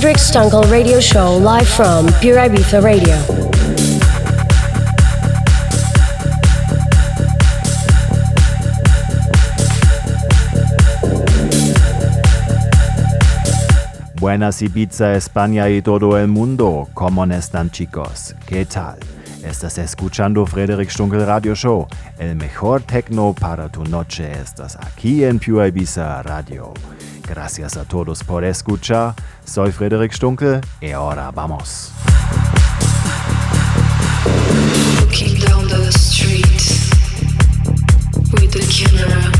Frederick Stunkel Radio Show live from Pure Ibiza Radio. Buenas Ibiza, España y todo el mundo. ¿Cómo están chicos? ¿Qué tal? Estás escuchando Frederick Stunkel Radio Show. El mejor techno para tu noche estás aquí en Pure Ibiza Radio. Gracias a todos por escuchar. Soy Frederick Stunkel y ahora vamos. Walking down the street with the camera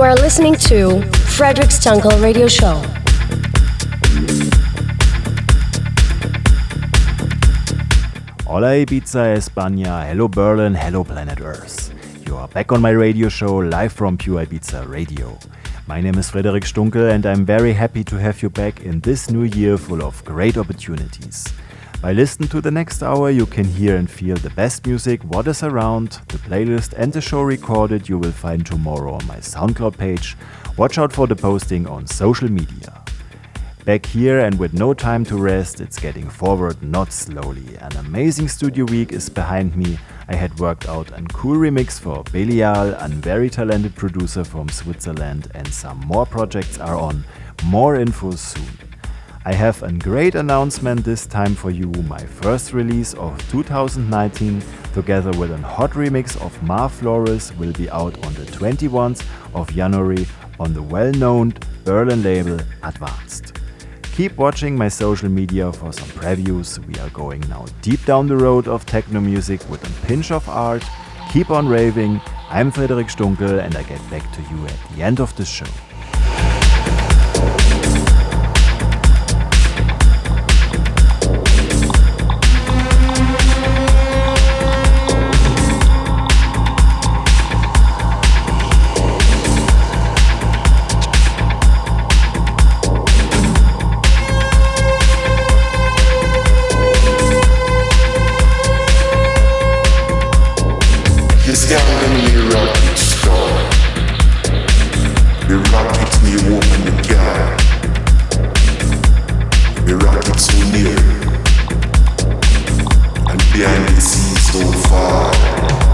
Are listening to Frederic Stunkel Radio Show. Hola Ibiza, España, hello Berlin, hello planet Earth. You are back on my radio show live from Pure Ibiza Radio. My name is Frederic Stunkel and I'm very happy to have you back in this new year full of great opportunities. By listening to the next hour, you can hear and feel the best music, what is around, the playlist, and the show recorded you will find tomorrow on my SoundCloud page. Watch out for the posting on social media. Back here and with no time to rest, it's getting forward not slowly. An amazing studio week is behind me. I had worked out a cool remix for Belial, a very talented producer from Switzerland, and some more projects are on. More info soon. I have a great announcement this time for you. My first release of 2019, together with a hot remix of Mar Flores, will be out on the 21st of January on the well known Berlin label Advanced. Keep watching my social media for some previews. We are going now deep down the road of techno music with a pinch of art. Keep on raving. I'm Frederic Stunkel and I get back to you at the end of the show. Near. And behind the scenes so far.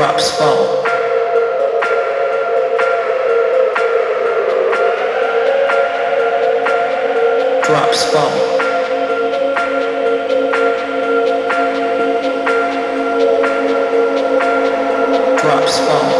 drops fall. Drops fall. Drops fall.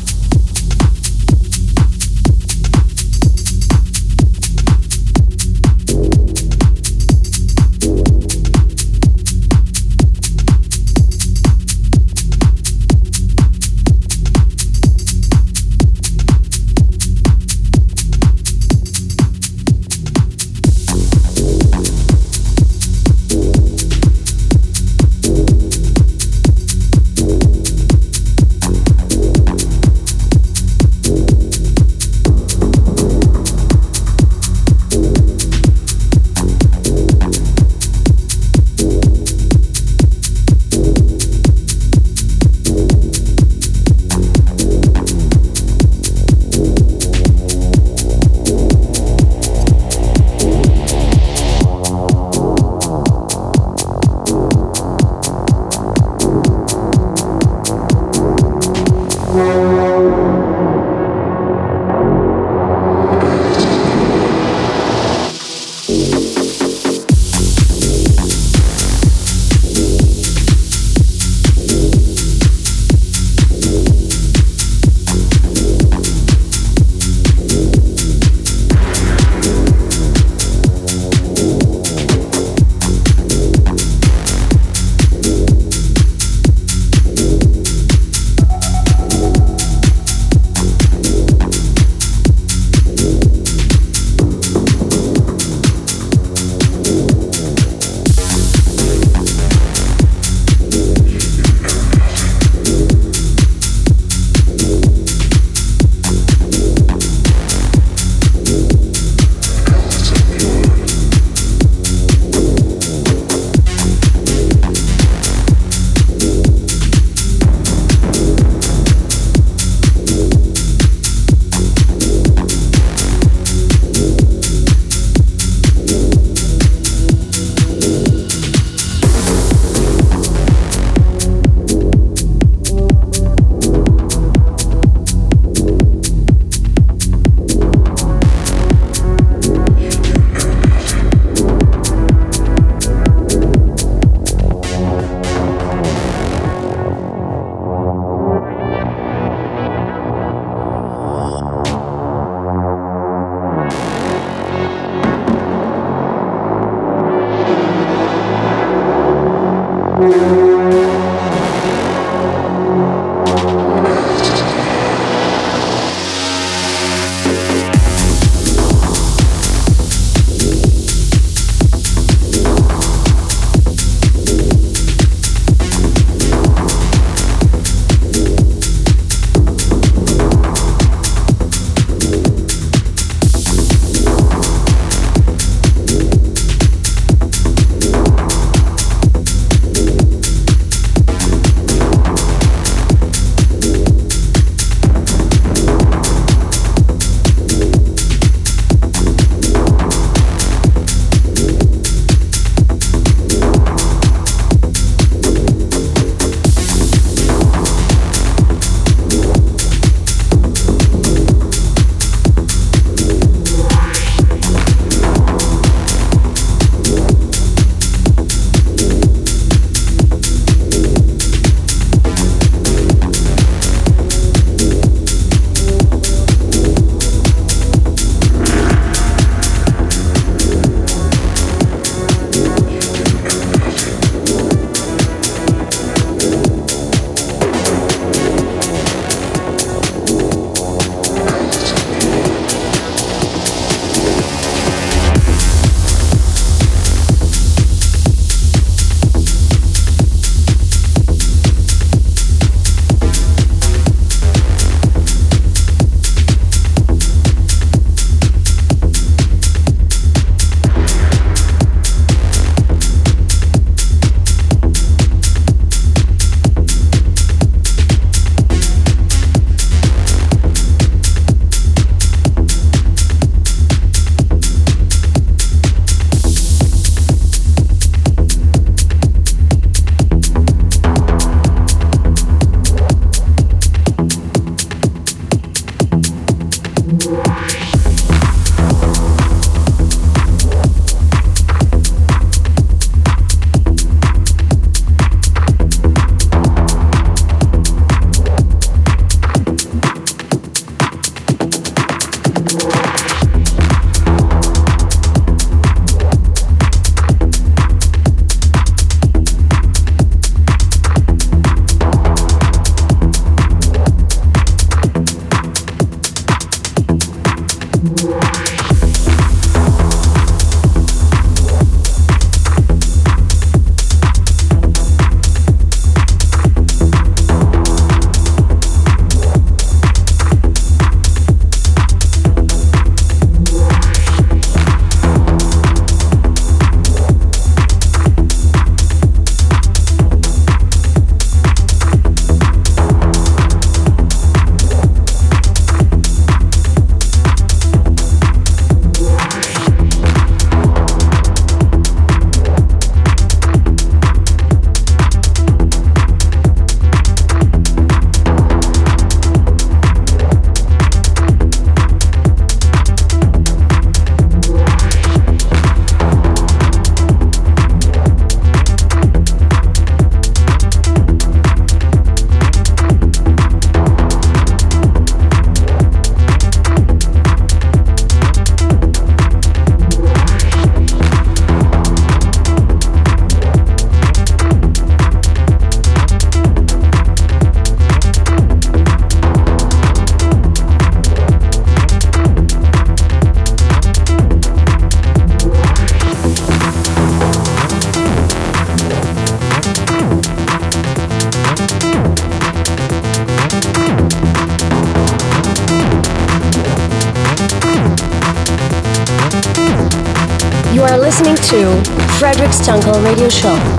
Radio Show.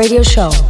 Radio Show.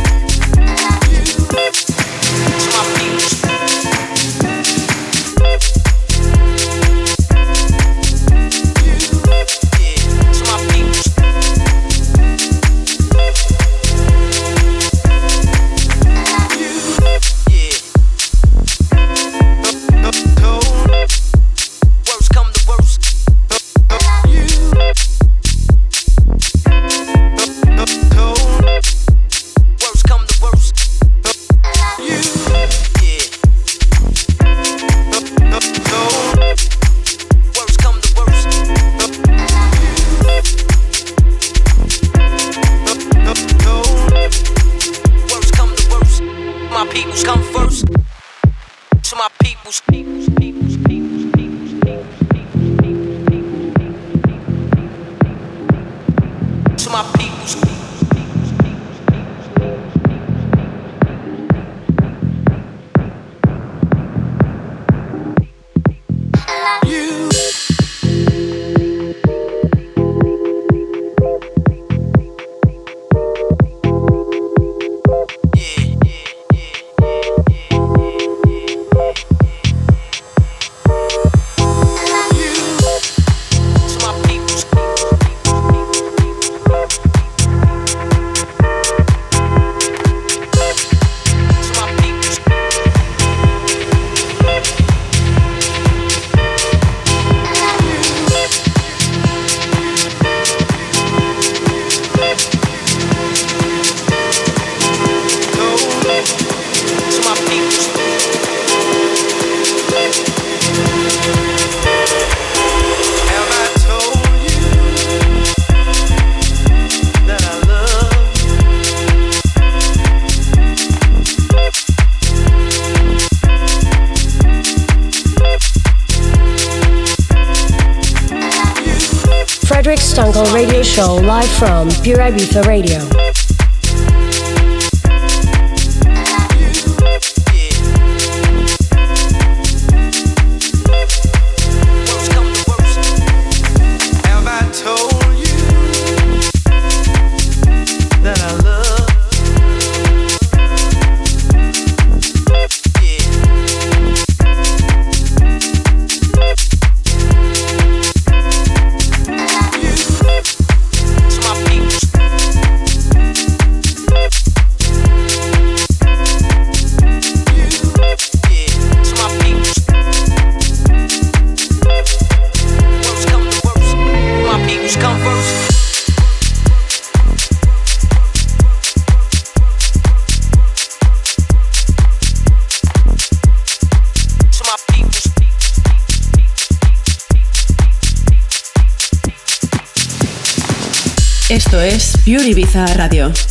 From Pure Ibiza Radio. Pure Radio.